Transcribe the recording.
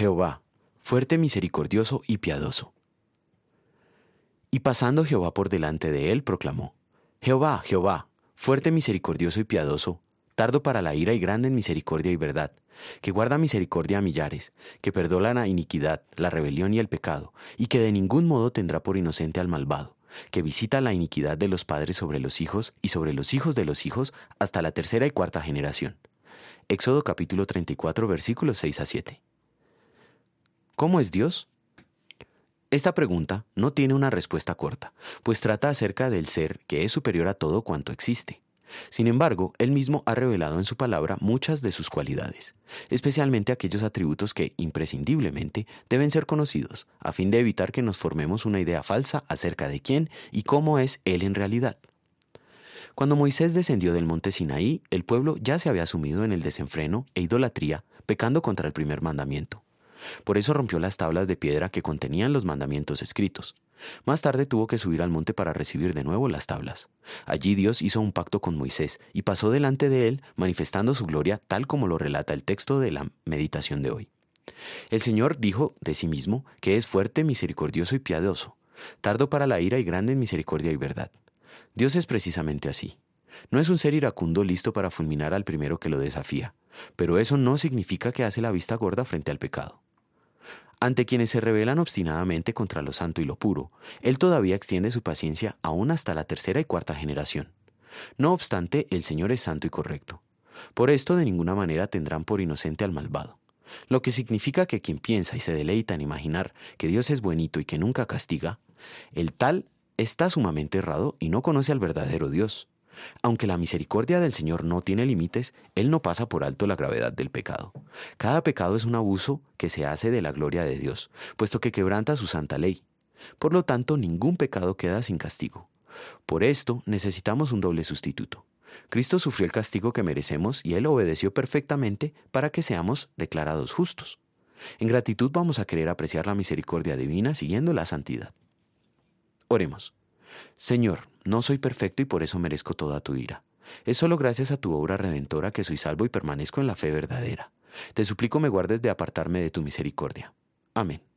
Jehová, fuerte, misericordioso y piadoso. Y pasando Jehová por delante de él, proclamó, Jehová, Jehová, fuerte, misericordioso y piadoso, tardo para la ira y grande en misericordia y verdad, que guarda misericordia a millares, que perdona la iniquidad, la rebelión y el pecado, y que de ningún modo tendrá por inocente al malvado, que visita la iniquidad de los padres sobre los hijos y sobre los hijos de los hijos hasta la tercera y cuarta generación. Éxodo capítulo 34 versículos 6 a 7. ¿Cómo es Dios? Esta pregunta no tiene una respuesta corta, pues trata acerca del ser que es superior a todo cuanto existe. Sin embargo, él mismo ha revelado en su palabra muchas de sus cualidades, especialmente aquellos atributos que, imprescindiblemente, deben ser conocidos, a fin de evitar que nos formemos una idea falsa acerca de quién y cómo es él en realidad. Cuando Moisés descendió del monte Sinaí, el pueblo ya se había sumido en el desenfreno e idolatría, pecando contra el primer mandamiento. Por eso rompió las tablas de piedra que contenían los mandamientos escritos. Más tarde tuvo que subir al monte para recibir de nuevo las tablas. Allí Dios hizo un pacto con Moisés y pasó delante de él, manifestando su gloria tal como lo relata el texto de la meditación de hoy. El Señor dijo de sí mismo que es fuerte, misericordioso y piadoso, tardo para la ira y grande en misericordia y verdad. Dios es precisamente así. No es un ser iracundo listo para fulminar al primero que lo desafía, pero eso no significa que hace la vista gorda frente al pecado. Ante quienes se rebelan obstinadamente contra lo santo y lo puro, Él todavía extiende su paciencia aún hasta la tercera y cuarta generación. No obstante, el Señor es santo y correcto. Por esto de ninguna manera tendrán por inocente al malvado. Lo que significa que quien piensa y se deleita en imaginar que Dios es buenito y que nunca castiga, el tal está sumamente errado y no conoce al verdadero Dios. Aunque la misericordia del Señor no tiene límites, Él no pasa por alto la gravedad del pecado. Cada pecado es un abuso que se hace de la gloria de Dios, puesto que quebranta su santa ley. Por lo tanto, ningún pecado queda sin castigo. Por esto necesitamos un doble sustituto. Cristo sufrió el castigo que merecemos y Él obedeció perfectamente para que seamos declarados justos. En gratitud vamos a querer apreciar la misericordia divina siguiendo la santidad. Oremos. Señor, no soy perfecto y por eso merezco toda tu ira. Es solo gracias a tu obra redentora que soy salvo y permanezco en la fe verdadera. Te suplico me guardes de apartarme de tu misericordia. Amén.